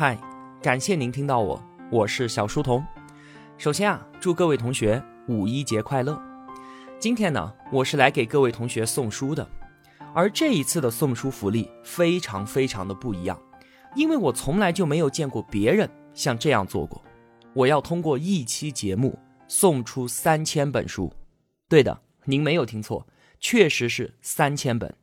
嗨，感谢您听到我，我是小书童。首先啊，祝各位同学五一节快乐。今天呢，我是来给各位同学送书的，而这一次的送书福利非常非常的不一样，因为我从来就没有见过别人像这样做过。我要通过一期节目送出三千本书。对的，您没有听错，确实是三千本。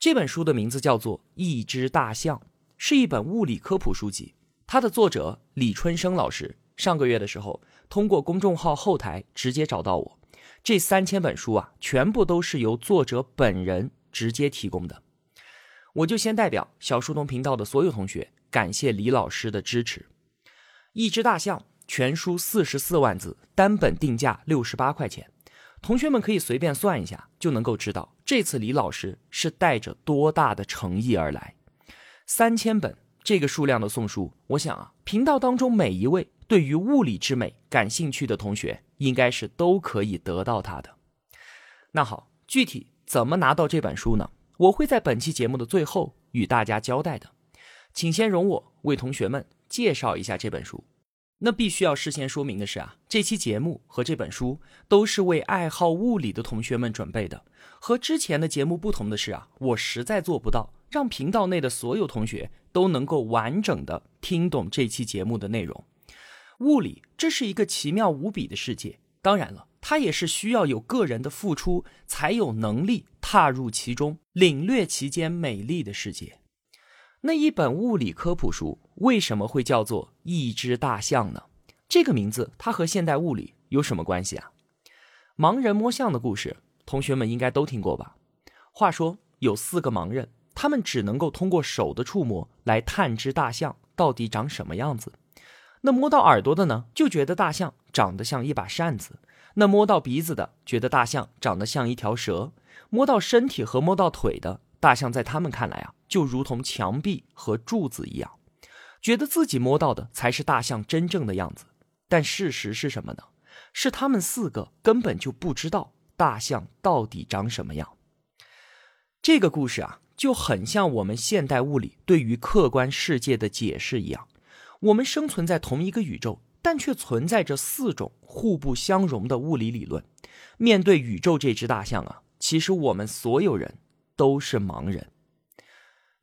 这本书的名字叫做《一只大象》。是一本物理科普书籍，它的作者李春生老师上个月的时候通过公众号后台直接找到我，这三千本书啊，全部都是由作者本人直接提供的，我就先代表小书童频道的所有同学感谢李老师的支持。一只大象全书四十四万字，单本定价六十八块钱，同学们可以随便算一下，就能够知道这次李老师是带着多大的诚意而来。三千本这个数量的送书，我想啊，频道当中每一位对于物理之美感兴趣的同学，应该是都可以得到它的。那好，具体怎么拿到这本书呢？我会在本期节目的最后与大家交代的。请先容我为同学们介绍一下这本书。那必须要事先说明的是啊，这期节目和这本书都是为爱好物理的同学们准备的。和之前的节目不同的是啊，我实在做不到。让频道内的所有同学都能够完整的听懂这期节目的内容。物理这是一个奇妙无比的世界，当然了，它也是需要有个人的付出才有能力踏入其中，领略其间美丽的世界。那一本物理科普书为什么会叫做一只大象呢？这个名字它和现代物理有什么关系啊？盲人摸象的故事，同学们应该都听过吧？话说有四个盲人。他们只能够通过手的触摸来探知大象到底长什么样子。那摸到耳朵的呢，就觉得大象长得像一把扇子；那摸到鼻子的，觉得大象长得像一条蛇；摸到身体和摸到腿的大象，在他们看来啊，就如同墙壁和柱子一样，觉得自己摸到的才是大象真正的样子。但事实是什么呢？是他们四个根本就不知道大象到底长什么样。这个故事啊。就很像我们现代物理对于客观世界的解释一样，我们生存在同一个宇宙，但却存在着四种互不相容的物理理论。面对宇宙这只大象啊，其实我们所有人都是盲人。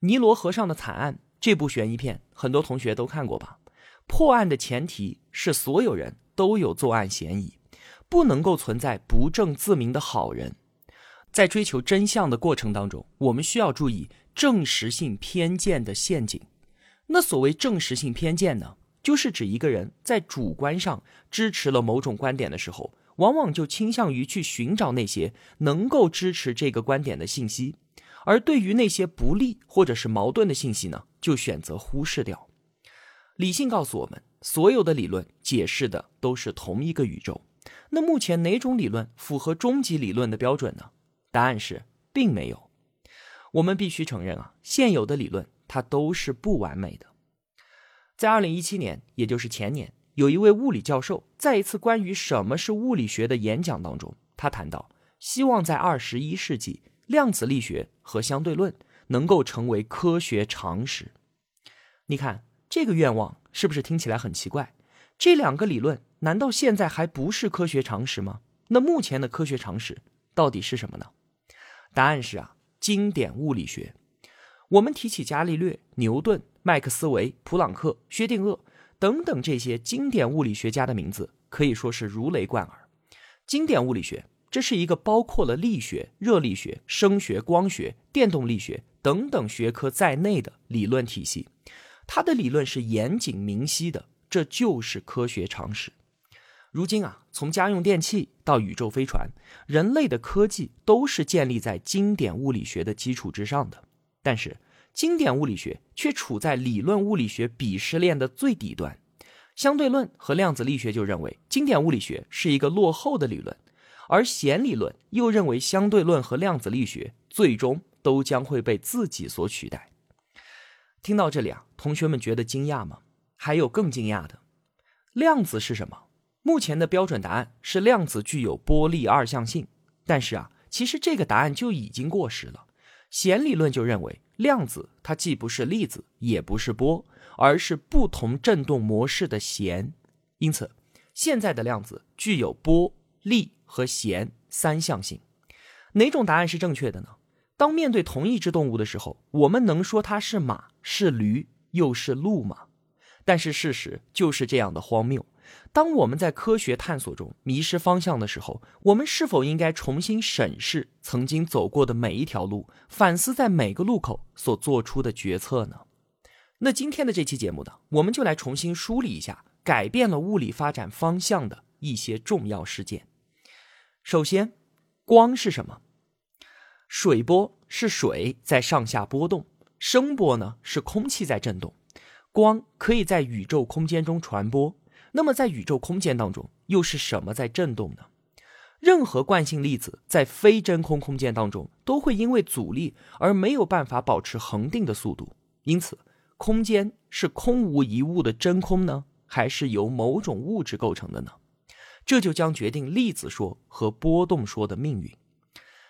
尼罗河上的惨案这部悬疑片，很多同学都看过吧？破案的前提是所有人都有作案嫌疑，不能够存在不证自明的好人。在追求真相的过程当中，我们需要注意证实性偏见的陷阱。那所谓证实性偏见呢，就是指一个人在主观上支持了某种观点的时候，往往就倾向于去寻找那些能够支持这个观点的信息，而对于那些不利或者是矛盾的信息呢，就选择忽视掉。理性告诉我们，所有的理论解释的都是同一个宇宙。那目前哪种理论符合终极理论的标准呢？答案是，并没有。我们必须承认啊，现有的理论它都是不完美的。在二零一七年，也就是前年，有一位物理教授在一次关于什么是物理学的演讲当中，他谈到希望在二十一世纪，量子力学和相对论能够成为科学常识。你看这个愿望是不是听起来很奇怪？这两个理论难道现在还不是科学常识吗？那目前的科学常识到底是什么呢？答案是啊，经典物理学。我们提起伽利略、牛顿、麦克斯韦、普朗克、薛定谔等等这些经典物理学家的名字，可以说是如雷贯耳。经典物理学，这是一个包括了力学、热力学、声学、光学、电动力学等等学科在内的理论体系。它的理论是严谨明晰的，这就是科学常识。如今啊，从家用电器到宇宙飞船，人类的科技都是建立在经典物理学的基础之上的。但是，经典物理学却处在理论物理学鄙视链的最底端。相对论和量子力学就认为经典物理学是一个落后的理论，而弦理论又认为相对论和量子力学最终都将会被自己所取代。听到这里啊，同学们觉得惊讶吗？还有更惊讶的，量子是什么？目前的标准答案是量子具有波粒二象性，但是啊，其实这个答案就已经过时了。弦理论就认为，量子它既不是粒子，也不是波，而是不同振动模式的弦。因此，现在的量子具有波、粒和弦三象性。哪种答案是正确的呢？当面对同一只动物的时候，我们能说它是马、是驴，又是鹿吗？但是事实就是这样的荒谬。当我们在科学探索中迷失方向的时候，我们是否应该重新审视曾经走过的每一条路，反思在每个路口所做出的决策呢？那今天的这期节目呢，我们就来重新梳理一下改变了物理发展方向的一些重要事件。首先，光是什么？水波是水在上下波动，声波呢是空气在振动，光可以在宇宙空间中传播。那么，在宇宙空间当中，又是什么在振动呢？任何惯性粒子在非真空空间当中，都会因为阻力而没有办法保持恒定的速度。因此，空间是空无一物的真空呢，还是由某种物质构成的呢？这就将决定粒子说和波动说的命运。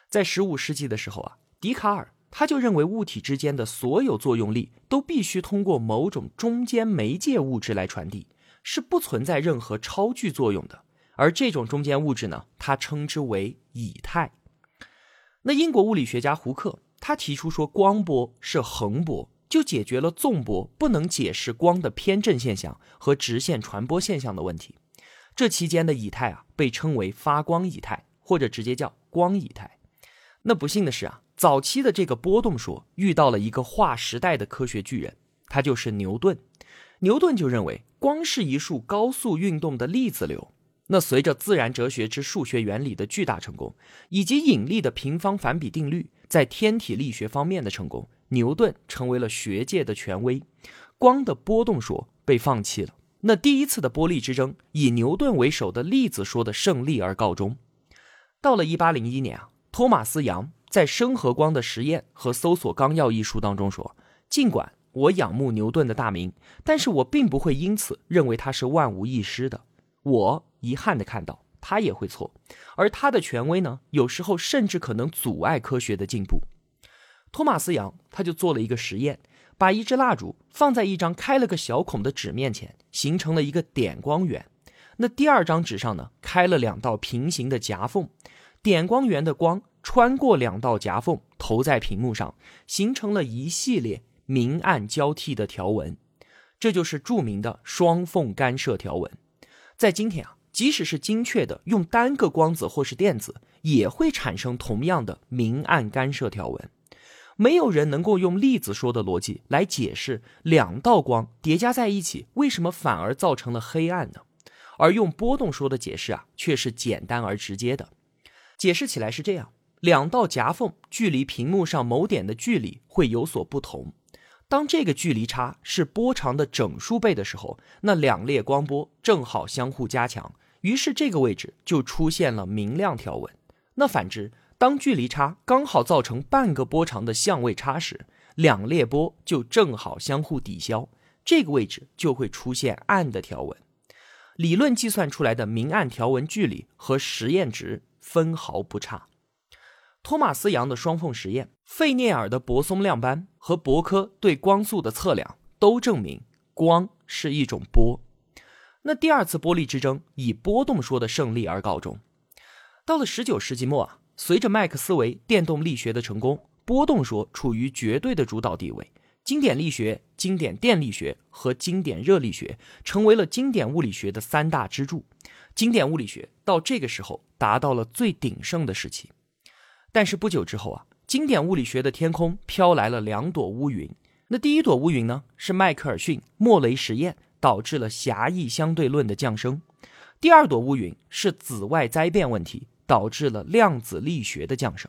在十五世纪的时候啊，笛卡尔他就认为物体之间的所有作用力都必须通过某种中间媒介物质来传递。是不存在任何超距作用的，而这种中间物质呢，它称之为以太。那英国物理学家胡克他提出说，光波是横波，就解决了纵波不能解释光的偏振现象和直线传播现象的问题。这期间的以太啊，被称为发光以太，或者直接叫光以太。那不幸的是啊，早期的这个波动说遇到了一个划时代的科学巨人，他就是牛顿。牛顿就认为光是一束高速运动的粒子流。那随着自然哲学之数学原理的巨大成功，以及引力的平方反比定律在天体力学方面的成功，牛顿成为了学界的权威。光的波动说被放弃了。那第一次的波粒之争以牛顿为首的粒子说的胜利而告终。到了一八零一年啊，托马斯杨在《生和光的实验和搜索纲要》一书当中说，尽管。我仰慕牛顿的大名，但是我并不会因此认为他是万无一失的。我遗憾地看到他也会错，而他的权威呢，有时候甚至可能阻碍科学的进步。托马斯杨他就做了一个实验，把一支蜡烛放在一张开了个小孔的纸面前，形成了一个点光源。那第二张纸上呢，开了两道平行的夹缝，点光源的光穿过两道夹缝，投在屏幕上，形成了一系列。明暗交替的条纹，这就是著名的双缝干涉条纹。在今天啊，即使是精确的用单个光子或是电子，也会产生同样的明暗干涉条纹。没有人能够用粒子说的逻辑来解释两道光叠加在一起为什么反而造成了黑暗呢？而用波动说的解释啊，却是简单而直接的。解释起来是这样：两道夹缝距离屏幕上某点的距离会有所不同。当这个距离差是波长的整数倍的时候，那两列光波正好相互加强，于是这个位置就出现了明亮条纹。那反之，当距离差刚好造成半个波长的相位差时，两列波就正好相互抵消，这个位置就会出现暗的条纹。理论计算出来的明暗条纹距离和实验值分毫不差。托马斯杨的双缝实验、费涅尔的泊松亮斑和伯科对光速的测量，都证明光是一种波。那第二次波粒之争以波动说的胜利而告终。到了十九世纪末啊，随着麦克斯韦电动力学的成功，波动说处于绝对的主导地位。经典力学、经典电力学和经典热力学成为了经典物理学的三大支柱。经典物理学到这个时候达到了最鼎盛的时期。但是不久之后啊，经典物理学的天空飘来了两朵乌云。那第一朵乌云呢，是迈克尔逊莫雷实验导致了狭义相对论的降生；第二朵乌云是紫外灾变问题导致了量子力学的降生。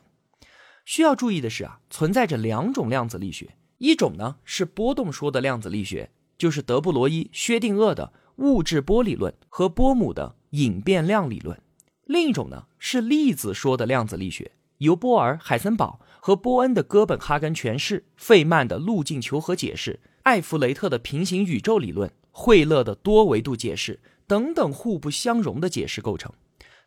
需要注意的是啊，存在着两种量子力学，一种呢是波动说的量子力学，就是德布罗伊、薛定谔的物质波理论和波姆的隐变量理论；另一种呢是粒子说的量子力学。由波尔、海森堡和波恩的哥本哈根诠释，费曼的路径求和解释，艾弗雷特的平行宇宙理论，惠勒的多维度解释等等互不相容的解释构成。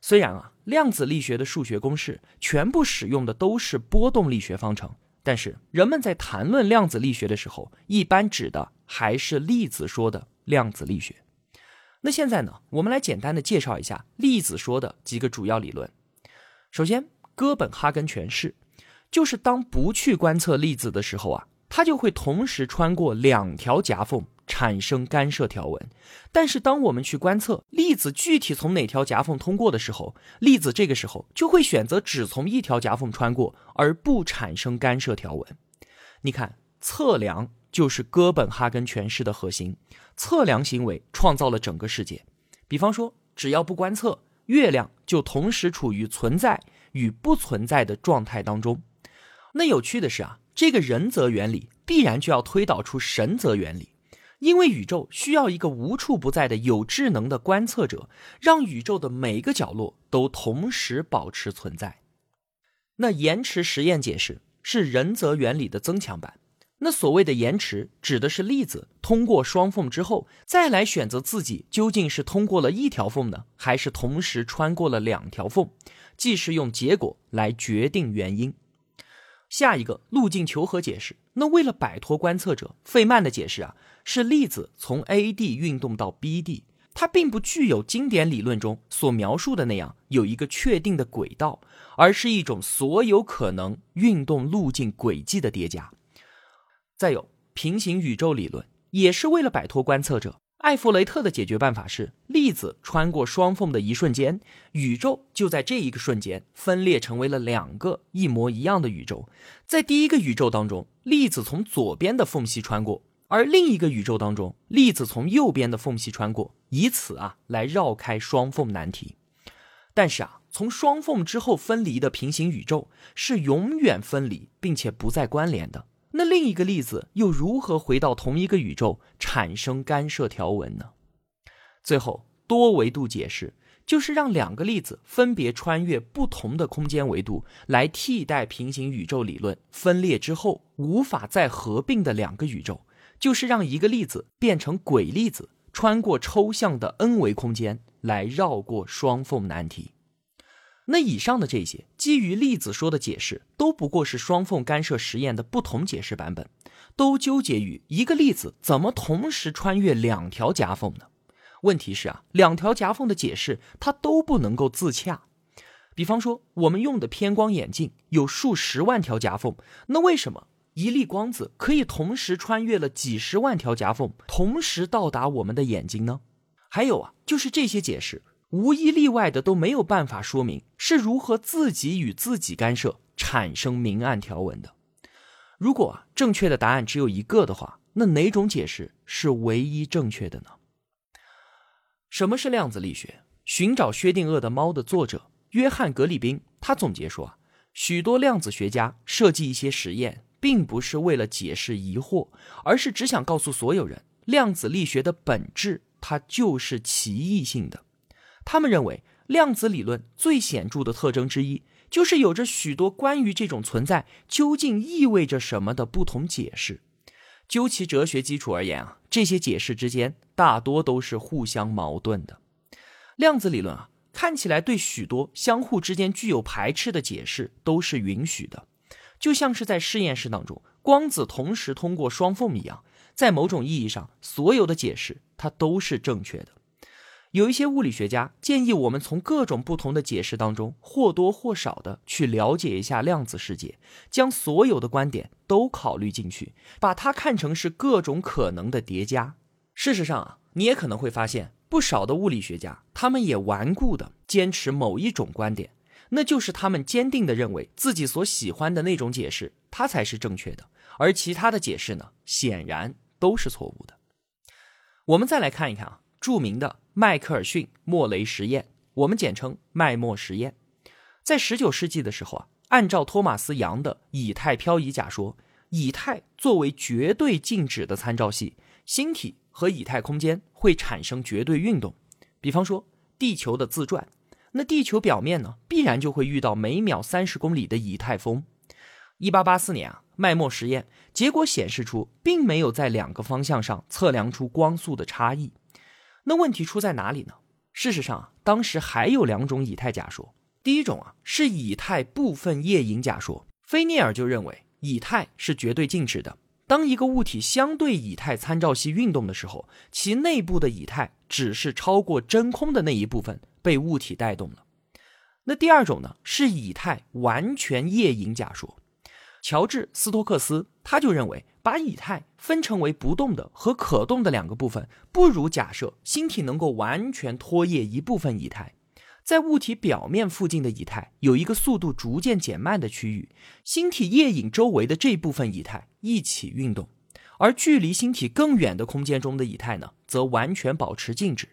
虽然啊，量子力学的数学公式全部使用的都是波动力学方程，但是人们在谈论量子力学的时候，一般指的还是粒子说的量子力学。那现在呢，我们来简单的介绍一下粒子说的几个主要理论。首先，哥本哈根诠释，就是当不去观测粒子的时候啊，它就会同时穿过两条夹缝。产生干涉条纹，但是当我们去观测粒子具体从哪条夹缝通过的时候，粒子这个时候就会选择只从一条夹缝穿过，而不产生干涉条纹。你看，测量就是哥本哈根诠释的核心，测量行为创造了整个世界。比方说，只要不观测，月亮就同时处于存在与不存在的状态当中。那有趣的是啊，这个人则原理必然就要推导出神则原理。因为宇宙需要一个无处不在的有智能的观测者，让宇宙的每一个角落都同时保持存在。那延迟实验解释是人则原理的增强版。那所谓的延迟，指的是粒子通过双缝之后，再来选择自己究竟是通过了一条缝呢，还是同时穿过了两条缝，既是用结果来决定原因。下一个路径求和解释，那为了摆脱观测者，费曼的解释啊。是粒子从 A 地运动到 B 地，它并不具有经典理论中所描述的那样有一个确定的轨道，而是一种所有可能运动路径轨迹的叠加。再有平行宇宙理论，也是为了摆脱观测者。艾弗雷特的解决办法是：粒子穿过双缝的一瞬间，宇宙就在这一个瞬间分裂成为了两个一模一样的宇宙。在第一个宇宙当中，粒子从左边的缝隙穿过。而另一个宇宙当中，粒子从右边的缝隙穿过，以此啊来绕开双缝难题。但是啊，从双缝之后分离的平行宇宙是永远分离并且不再关联的。那另一个粒子又如何回到同一个宇宙产生干涉条纹呢？最后，多维度解释就是让两个粒子分别穿越不同的空间维度，来替代平行宇宙理论分裂之后无法再合并的两个宇宙。就是让一个粒子变成鬼粒子，穿过抽象的 n 维空间来绕过双缝难题。那以上的这些基于粒子说的解释，都不过是双缝干涉实验的不同解释版本，都纠结于一个粒子怎么同时穿越两条夹缝呢？问题是啊，两条夹缝的解释它都不能够自洽。比方说，我们用的偏光眼镜有数十万条夹缝，那为什么？一粒光子可以同时穿越了几十万条夹缝，同时到达我们的眼睛呢？还有啊，就是这些解释无一例外的都没有办法说明是如何自己与自己干涉产生明暗条纹的。如果正确的答案只有一个的话，那哪种解释是唯一正确的呢？什么是量子力学？寻找薛定谔的猫的作者约翰格里宾他总结说啊，许多量子学家设计一些实验。并不是为了解释疑惑，而是只想告诉所有人，量子力学的本质它就是奇异性的。他们认为，量子理论最显著的特征之一，就是有着许多关于这种存在究竟意味着什么的不同解释。究其哲学基础而言啊，这些解释之间大多都是互相矛盾的。量子理论啊，看起来对许多相互之间具有排斥的解释都是允许的。就像是在实验室当中，光子同时通过双缝一样，在某种意义上，所有的解释它都是正确的。有一些物理学家建议我们从各种不同的解释当中或多或少的去了解一下量子世界，将所有的观点都考虑进去，把它看成是各种可能的叠加。事实上啊，你也可能会发现，不少的物理学家他们也顽固的坚持某一种观点。那就是他们坚定的认为自己所喜欢的那种解释，它才是正确的，而其他的解释呢，显然都是错误的。我们再来看一看啊，著名的迈克尔逊莫雷实验，我们简称麦莫实验。在十九世纪的时候啊，按照托马斯杨的以太漂移假说，以太作为绝对静止的参照系，星体和以太空间会产生绝对运动，比方说地球的自转。那地球表面呢，必然就会遇到每秒三十公里的以太风。一八八四年啊，麦默实验结果显示出，并没有在两个方向上测量出光速的差异。那问题出在哪里呢？事实上啊，当时还有两种以太假说。第一种啊，是以太部分夜影假说。菲涅尔就认为，以太是绝对静止的。当一个物体相对以太参照系运动的时候，其内部的以太只是超过真空的那一部分被物体带动了。那第二种呢，是以太完全液影假说。乔治·斯托克斯他就认为，把以太分成为不动的和可动的两个部分，不如假设星体能够完全拖曳一部分以太。在物体表面附近的以太有一个速度逐渐减慢的区域，星体液影周围的这部分以太一起运动，而距离星体更远的空间中的以太呢，则完全保持静止。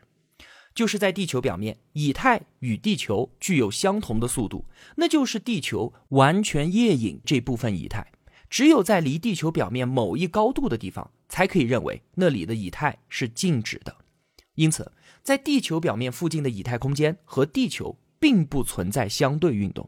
就是在地球表面，以太与地球具有相同的速度，那就是地球完全液影这部分以太。只有在离地球表面某一高度的地方，才可以认为那里的以太是静止的。因此。在地球表面附近的以太空间和地球并不存在相对运动。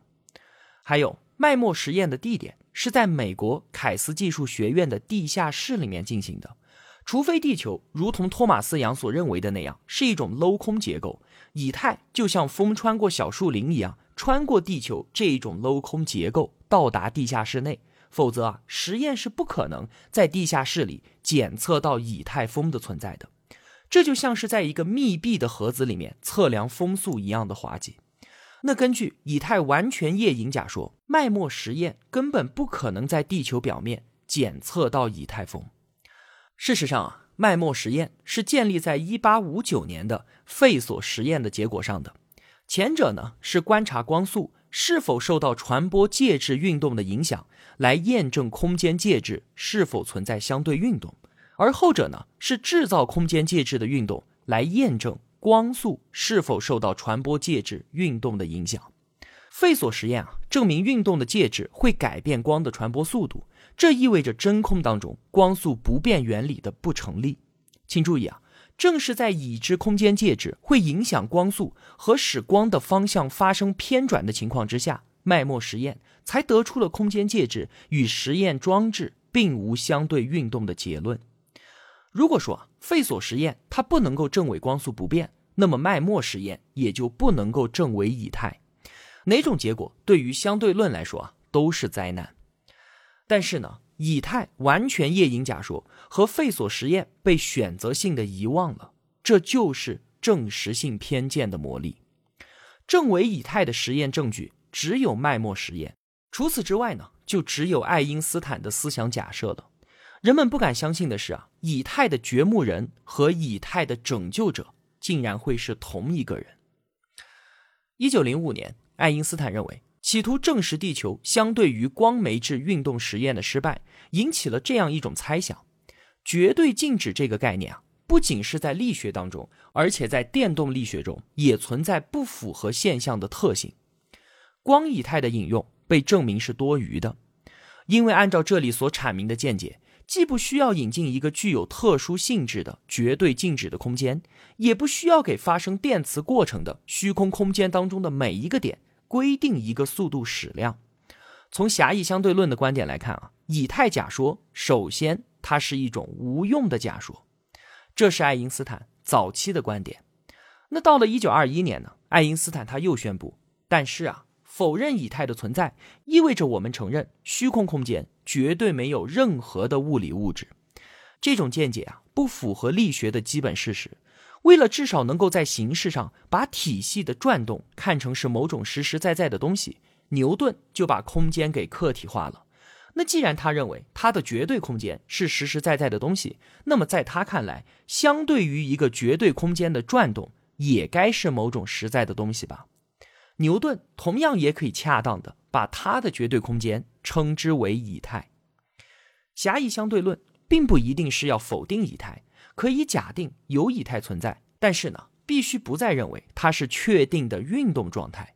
还有，麦默实验的地点是在美国凯斯技术学院的地下室里面进行的。除非地球如同托马斯杨所认为的那样是一种镂空结构，以太就像风穿过小树林一样穿过地球这一种镂空结构到达地下室内，否则啊，实验是不可能在地下室里检测到以太风的存在的。这就像是在一个密闭的盒子里面测量风速一样的滑稽。那根据以太完全液影假说，麦默实验根本不可能在地球表面检测到以太风。事实上啊，麦默实验是建立在1859年的费索实验的结果上的。前者呢是观察光速是否受到传播介质运动的影响，来验证空间介质是否存在相对运动。而后者呢，是制造空间介质的运动来验证光速是否受到传播介质运动的影响。费索实验啊，证明运动的介质会改变光的传播速度，这意味着真空当中光速不变原理的不成立。请注意啊，正是在已知空间介质会影响光速和使光的方向发生偏转的情况之下，脉默实验才得出了空间介质与实验装置并无相对运动的结论。如果说费索实验它不能够证伪光速不变，那么脉默实验也就不能够证伪以太。哪种结果对于相对论来说啊都是灾难。但是呢，以太完全液影假说和费索实验被选择性的遗忘了，这就是证实性偏见的魔力。证伪以太的实验证据只有麦默实验，除此之外呢，就只有爱因斯坦的思想假设了。人们不敢相信的是啊，以太的掘墓人和以太的拯救者竟然会是同一个人。一九零五年，爱因斯坦认为，企图证实地球相对于光媒质运动实验的失败，引起了这样一种猜想：绝对静止这个概念啊，不仅是在力学当中，而且在电动力学中也存在不符合现象的特性。光以太的引用被证明是多余的，因为按照这里所阐明的见解。既不需要引进一个具有特殊性质的绝对静止的空间，也不需要给发生电磁过程的虚空空间当中的每一个点规定一个速度矢量。从狭义相对论的观点来看啊，以太假说首先它是一种无用的假说，这是爱因斯坦早期的观点。那到了一九二一年呢，爱因斯坦他又宣布，但是啊。否认以太的存在，意味着我们承认虚空空间绝对没有任何的物理物质。这种见解啊，不符合力学的基本事实。为了至少能够在形式上把体系的转动看成是某种实实在在的东西，牛顿就把空间给客体化了。那既然他认为他的绝对空间是实实在在的东西，那么在他看来，相对于一个绝对空间的转动，也该是某种实在的东西吧。牛顿同样也可以恰当的把他的绝对空间称之为以太。狭义相对论并不一定是要否定以太，可以假定有以太存在，但是呢，必须不再认为它是确定的运动状态。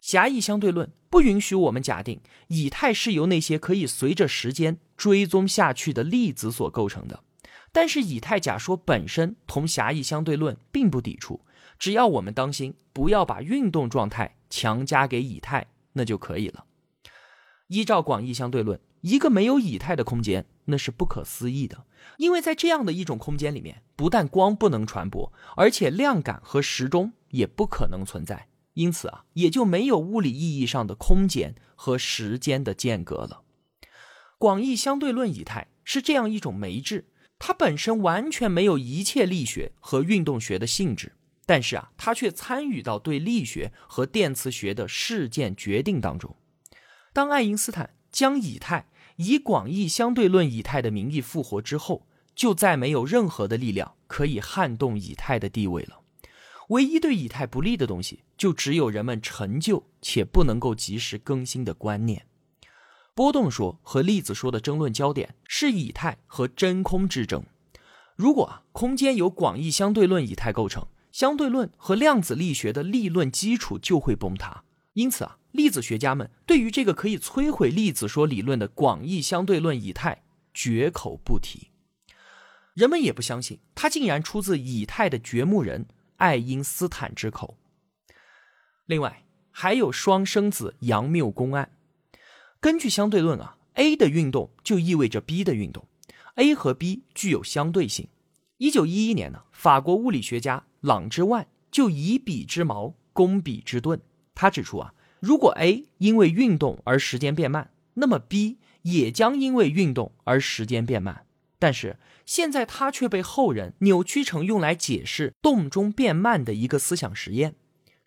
狭义相对论不允许我们假定以太是由那些可以随着时间追踪下去的粒子所构成的，但是以太假说本身同狭义相对论并不抵触。只要我们当心，不要把运动状态强加给以太，那就可以了。依照广义相对论，一个没有以太的空间，那是不可思议的，因为在这样的一种空间里面，不但光不能传播，而且量感和时钟也不可能存在，因此啊，也就没有物理意义上的空间和时间的间隔了。广义相对论以太是这样一种媒质，它本身完全没有一切力学和运动学的性质，但是啊，它却参与到对力学和电磁学的事件决定当中。当爱因斯坦将以太以广义相对论以太的名义复活之后，就再没有任何的力量可以撼动以太的地位了。唯一对以太不利的东西，就只有人们陈旧且不能够及时更新的观念。波动说和粒子说的争论焦点是以太和真空之争。如果啊，空间由广义相对论以太构成，相对论和量子力学的立论基础就会崩塌。因此啊，粒子学家们对于这个可以摧毁粒子说理论的广义相对论以太绝口不提。人们也不相信，它竟然出自以太的掘墓人。爱因斯坦之口。另外，还有双生子杨谬公案。根据相对论啊，A 的运动就意味着 B 的运动，A 和 B 具有相对性。一九一一年呢，法国物理学家朗之万就以彼之矛攻彼之盾。他指出啊，如果 A 因为运动而时间变慢，那么 B 也将因为运动而时间变慢。但是现在，它却被后人扭曲成用来解释动中变慢的一个思想实验。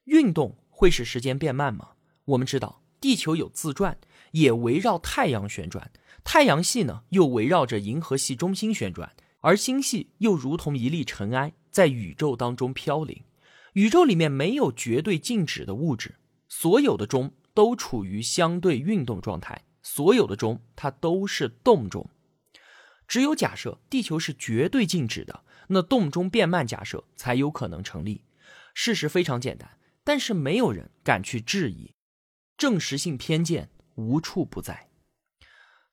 运动会使时间变慢吗？我们知道，地球有自转，也围绕太阳旋转；太阳系呢，又围绕着银河系中心旋转，而星系又如同一粒尘埃，在宇宙当中飘零。宇宙里面没有绝对静止的物质，所有的钟都处于相对运动状态，所有的钟它都是动钟。只有假设地球是绝对静止的，那动钟变慢假设才有可能成立。事实非常简单，但是没有人敢去质疑，证实性偏见无处不在。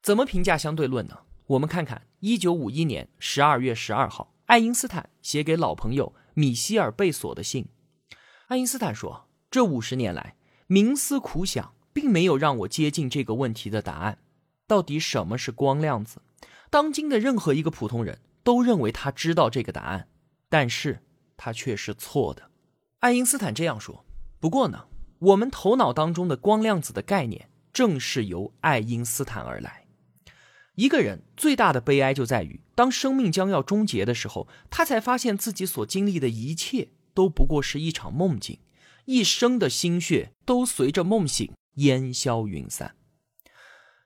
怎么评价相对论呢？我们看看一九五一年十二月十二号，爱因斯坦写给老朋友米歇尔贝索的信。爱因斯坦说：“这五十年来，冥思苦想，并没有让我接近这个问题的答案。到底什么是光量子？”当今的任何一个普通人都认为他知道这个答案，但是他却是错的。爱因斯坦这样说。不过呢，我们头脑当中的光量子的概念正是由爱因斯坦而来。一个人最大的悲哀就在于，当生命将要终结的时候，他才发现自己所经历的一切都不过是一场梦境，一生的心血都随着梦醒烟消云散。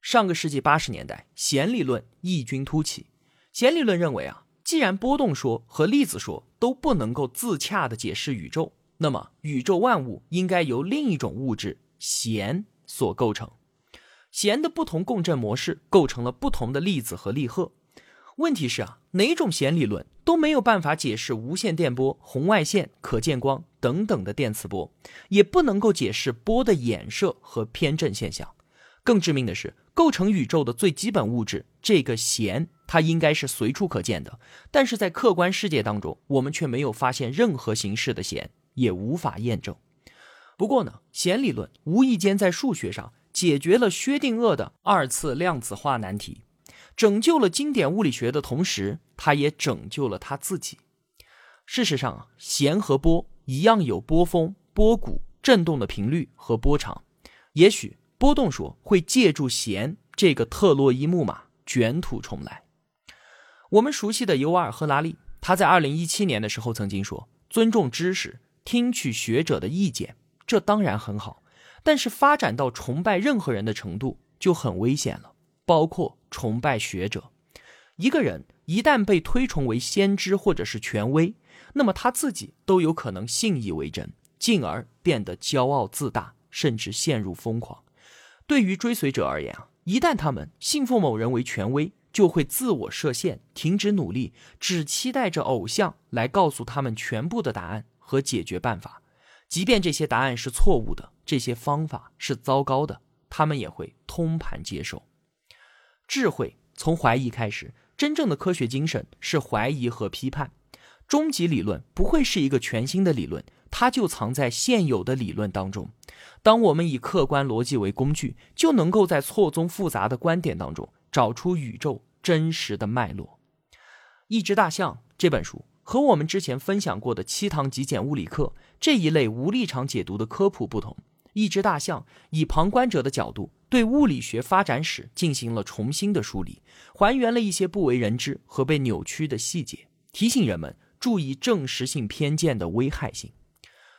上个世纪八十年代，弦理论异军突起。弦理论认为啊，既然波动说和粒子说都不能够自洽的解释宇宙，那么宇宙万物应该由另一种物质弦所构成。弦的不同共振模式构成了不同的粒子和粒荷。问题是啊，哪种弦理论都没有办法解释无线电波、红外线、可见光等等的电磁波，也不能够解释波的衍射和偏振现象。更致命的是。构成宇宙的最基本物质，这个弦，它应该是随处可见的。但是在客观世界当中，我们却没有发现任何形式的弦，也无法验证。不过呢，弦理论无意间在数学上解决了薛定谔的二次量子化难题，拯救了经典物理学的同时，他也拯救了他自己。事实上啊，弦和波一样有波峰、波谷、振动的频率和波长，也许。波动说会借助弦这个特洛伊木马卷土重来。我们熟悉的尤瓦尔·赫拉利，他在二零一七年的时候曾经说：“尊重知识，听取学者的意见，这当然很好。但是发展到崇拜任何人的程度就很危险了，包括崇拜学者。一个人一旦被推崇为先知或者是权威，那么他自己都有可能信以为真，进而变得骄傲自大，甚至陷入疯狂。”对于追随者而言啊，一旦他们信奉某人为权威，就会自我设限，停止努力，只期待着偶像来告诉他们全部的答案和解决办法。即便这些答案是错误的，这些方法是糟糕的，他们也会通盘接受。智慧从怀疑开始，真正的科学精神是怀疑和批判。终极理论不会是一个全新的理论。它就藏在现有的理论当中。当我们以客观逻辑为工具，就能够在错综复杂的观点当中找出宇宙真实的脉络。《一只大象》这本书和我们之前分享过的《七堂极简物理课》这一类无立场解读的科普不同，《一只大象》以旁观者的角度对物理学发展史进行了重新的梳理，还原了一些不为人知和被扭曲的细节，提醒人们注意证实性偏见的危害性。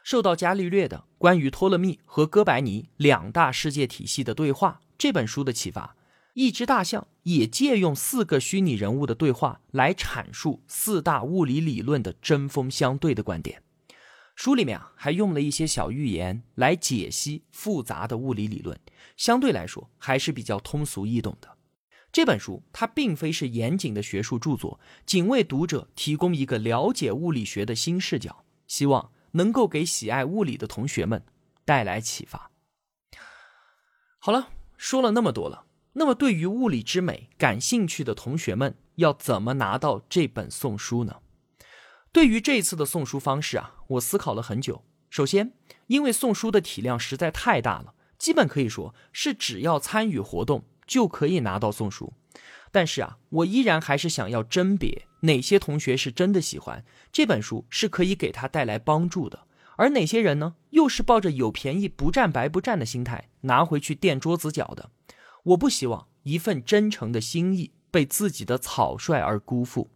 受到伽利略的《关于托勒密和哥白尼两大世界体系的对话》这本书的启发，一只大象也借用四个虚拟人物的对话来阐述四大物理理论的针锋相对的观点。书里面啊，还用了一些小寓言来解析复杂的物理理论，相对来说还是比较通俗易懂的。这本书它并非是严谨的学术著作，仅为读者提供一个了解物理学的新视角，希望能够给喜爱物理的同学们带来启发。好了，说了那么多了，那么对于物理之美感兴趣的同学们，要怎么拿到这本送书呢？对于这次的送书方式啊，我思考了很久。首先，因为送书的体量实在太大了，基本可以说是只要参与活动就可以拿到送书。但是啊，我依然还是想要甄别哪些同学是真的喜欢这本书，是可以给他带来帮助的；而哪些人呢，又是抱着有便宜不占白不占的心态拿回去垫桌子脚的。我不希望一份真诚的心意被自己的草率而辜负。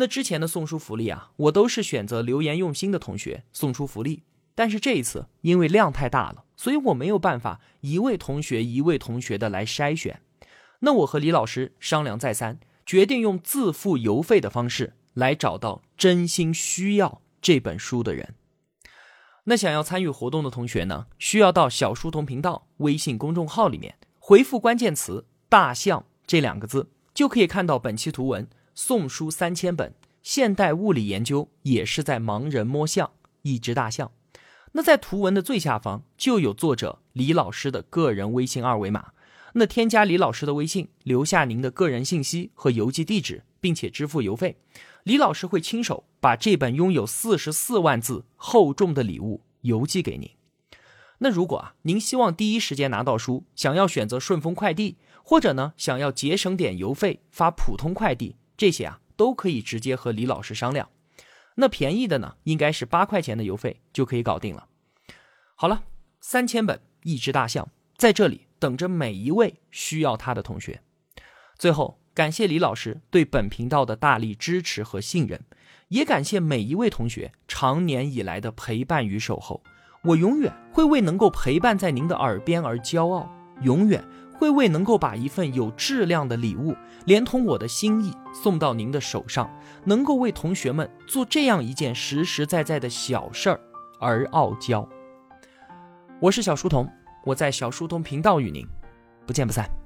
那之前的送书福利啊，我都是选择留言用心的同学送出福利。但是这一次因为量太大了，所以我没有办法一位同学一位同学的来筛选。那我和李老师商量再三，决定用自付邮费的方式来找到真心需要这本书的人。那想要参与活动的同学呢，需要到小书童频道微信公众号里面回复关键词“大象”这两个字，就可以看到本期图文。送书三千本，现代物理研究也是在盲人摸象，一只大象。那在图文的最下方就有作者李老师的个人微信二维码。那添加李老师的微信，留下您的个人信息和邮寄地址，并且支付邮费，李老师会亲手把这本拥有四十四万字厚重的礼物邮寄给您。那如果啊，您希望第一时间拿到书，想要选择顺丰快递，或者呢，想要节省点邮费发普通快递。这些啊都可以直接和李老师商量，那便宜的呢，应该是八块钱的邮费就可以搞定了。好了，三千本一只大象在这里等着每一位需要它的同学。最后，感谢李老师对本频道的大力支持和信任，也感谢每一位同学长年以来的陪伴与守候。我永远会为能够陪伴在您的耳边而骄傲，永远。会为能够把一份有质量的礼物，连同我的心意送到您的手上，能够为同学们做这样一件实实在在的小事儿而傲娇。我是小书童，我在小书童频道与您不见不散。